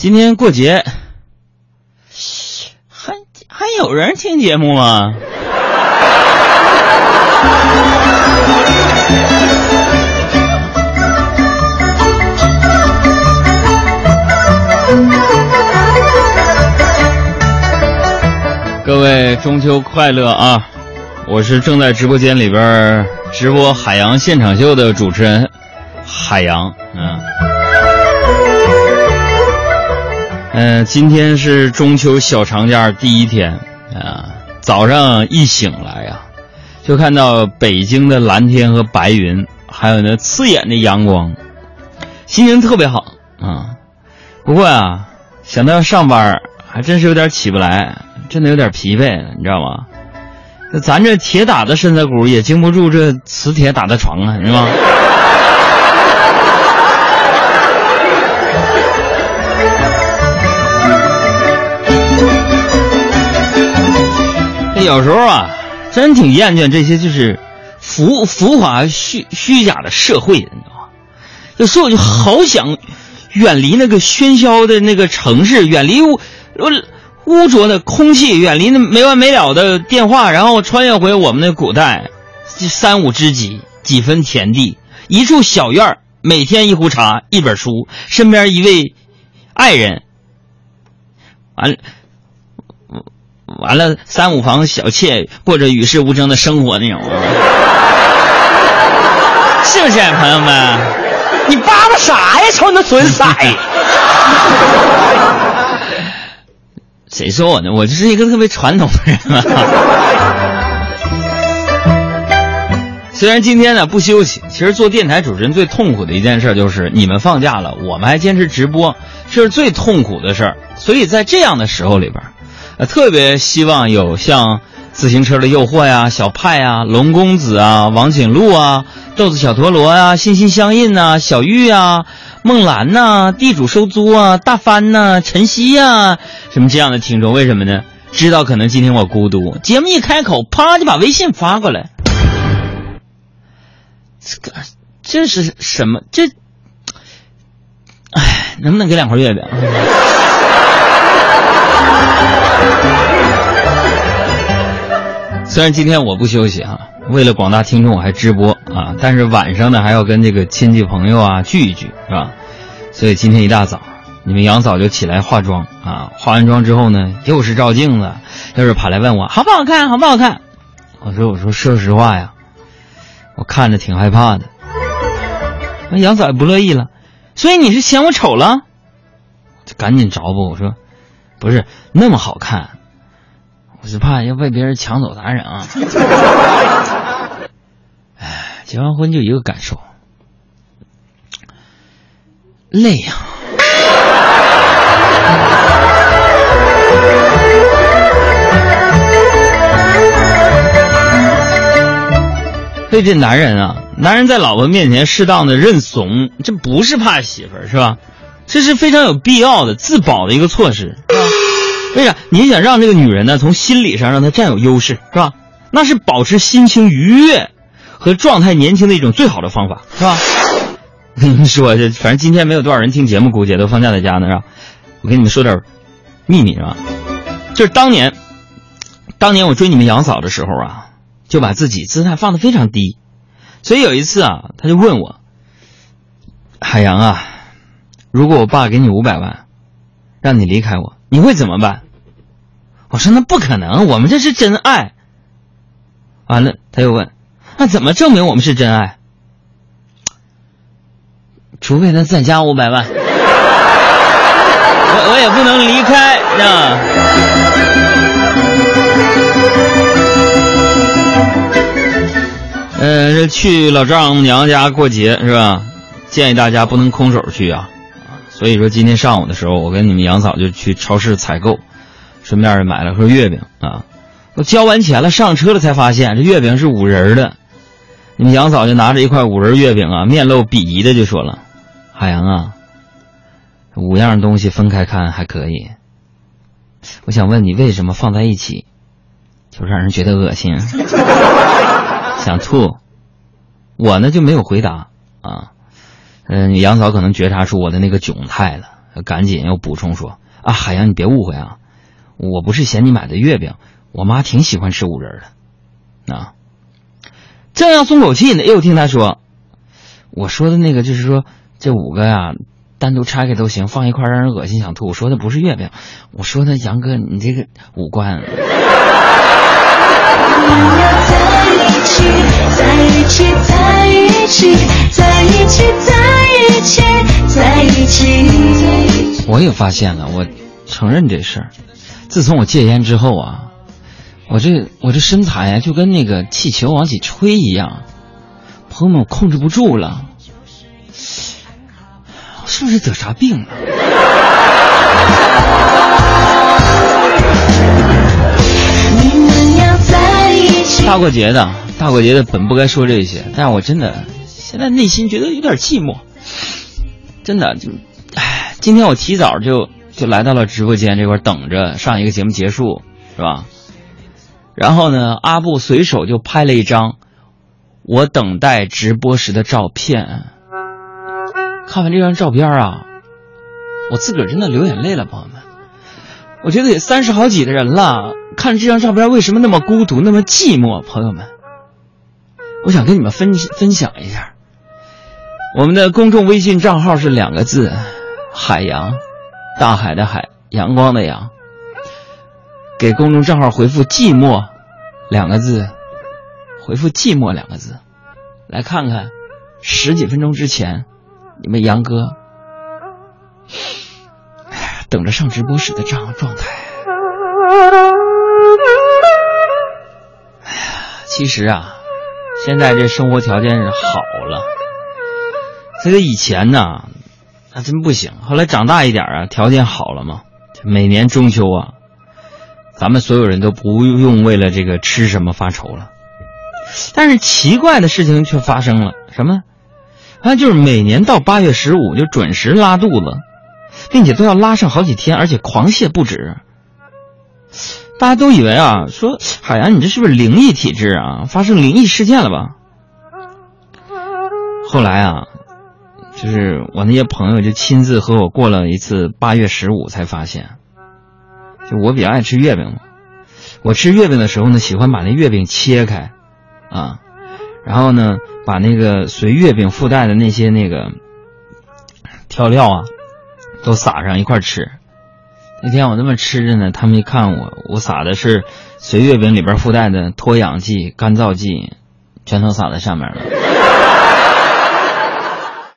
今天过节，还还有人听节目吗？各位中秋快乐啊！我是正在直播间里边直播海洋现场秀的主持人海洋，嗯。嗯，今天是中秋小长假第一天啊！早上一醒来呀，就看到北京的蓝天和白云，还有那刺眼的阳光，心情特别好啊。不过啊，想到要上班，还真是有点起不来，真的有点疲惫，你知道吗？那咱这铁打的身子骨也经不住这磁铁打的床啊，是吧？有时候啊，真挺厌倦这些就是浮浮华虚虚假的社会，你知道吗？有时候我就好想远离那个喧嚣的那个城市，远离污污浊的空气，远离那没完没了的电话，然后穿越回我们的古代，三五知己，几分田地，一处小院每天一壶茶，一本书，身边一位爱人，完了。完了，三五房小妾过着与世无争的生活那种，是不是朋友们？你叭叭啥呀？瞅你那损色！谁说我呢？我就是一个特别传统的人 虽然今天呢不休息，其实做电台主持人最痛苦的一件事就是你们放假了，我们还坚持直播，这是最痛苦的事儿。所以在这样的时候里边。特别希望有像自行车的诱惑呀、小派呀、龙公子啊、王景禄啊、豆子小陀螺啊、心心相印呐、小玉啊、梦兰呐、地主收租啊、大帆呐、晨曦呀，什么这样的听众？为什么呢？知道可能今天我孤独，节目一开口，啪就把微信发过来。这个这是什么？这，哎，能不能给两块月饼？虽然今天我不休息啊，为了广大听众我还直播啊，但是晚上呢还要跟这个亲戚朋友啊聚一聚，是吧？所以今天一大早，你们杨嫂就起来化妆啊，化完妆之后呢，又是照镜子，又是跑来问我好不好看，好不好看？我说我说说实话呀，我看着挺害怕的。那杨嫂也不乐意了，所以你是嫌我丑了？就赶紧找补我说，不是那么好看。我是怕要被别人抢走男人啊！哎，结完婚就一个感受，累呀。所以这男人啊，男人在老婆面前适当的认怂，这不是怕媳妇儿是吧？这是非常有必要的自保的一个措施，啊？为啥？你想让这个女人呢，从心理上让她占有优势，是吧？那是保持心情愉悦和状态年轻的一种最好的方法，是吧？跟你们说，这反正今天没有多少人听节目，估计都放假在家呢，是吧？我跟你们说点秘密，是吧？就是当年，当年我追你们杨嫂的时候啊，就把自己姿态放得非常低，所以有一次啊，他就问我：“海洋啊，如果我爸给你五百万，让你离开我。”你会怎么办？我说那不可能，我们这是真爱。完了，他又问，那怎么证明我们是真爱？除非他再加五百万，我我也不能离开啊。呃，去老丈母娘家过节是吧？建议大家不能空手去啊。所以说今天上午的时候，我跟你们杨嫂就去超市采购，顺便买了盒月饼啊。我交完钱了，上车了才发现这月饼是五仁的。你们杨嫂就拿着一块五仁月饼啊，面露鄙夷的就说了：“海洋啊，五样东西分开看还可以，我想问你为什么放在一起，就让人觉得恶心，想吐。”我呢就没有回答啊。嗯，杨嫂可能觉察出我的那个窘态了，赶紧又补充说啊，海洋你别误会啊，我不是嫌你买的月饼，我妈挺喜欢吃五仁的，啊。正要松口气呢，又听他说，我说的那个就是说这五个呀，单独拆开都行，放一块让人恶心想吐。我说的不是月饼，我说的杨哥你这个五官。我也发现了，我承认这事儿。自从我戒烟之后啊，我这我这身材呀，就跟那个气球往起吹一样。朋友们，我控制不住了，是不是得啥病了？大过节的。大过节的本不该说这些，但是我真的现在内心觉得有点寂寞，真的就，唉，今天我提早就就来到了直播间这块等着上一个节目结束，是吧？然后呢，阿布随手就拍了一张我等待直播时的照片，看完这张照片啊，我自个儿真的流眼泪了，朋友们，我觉得也三十好几的人了，看这张照片为什么那么孤独，那么寂寞，朋友们。我想跟你们分分享一下，我们的公众微信账号是两个字：海洋，大海的海，阳光的阳。给公众账号回复“寂寞”两个字，回复“寂寞”两个字，来看看十几分钟之前你们杨哥等着上直播时的状状态。其实啊。现在这生活条件是好了，这个以前呢，那真不行。后来长大一点啊，条件好了嘛。每年中秋啊，咱们所有人都不用为了这个吃什么发愁了。但是奇怪的事情却发生了，什么？那，就是每年到八月十五就准时拉肚子，并且都要拉上好几天，而且狂泻不止。大家都以为啊，说海洋，你这是不是灵异体质啊？发生灵异事件了吧？后来啊，就是我那些朋友就亲自和我过了一次八月十五，才发现，就我比较爱吃月饼。我吃月饼的时候呢，喜欢把那月饼切开，啊，然后呢，把那个随月饼附带的那些那个调料啊，都撒上一块吃。那天我那么吃着呢，他们一看我，我撒的是随月饼里边附带的脱氧剂、干燥剂，全都撒在上面了。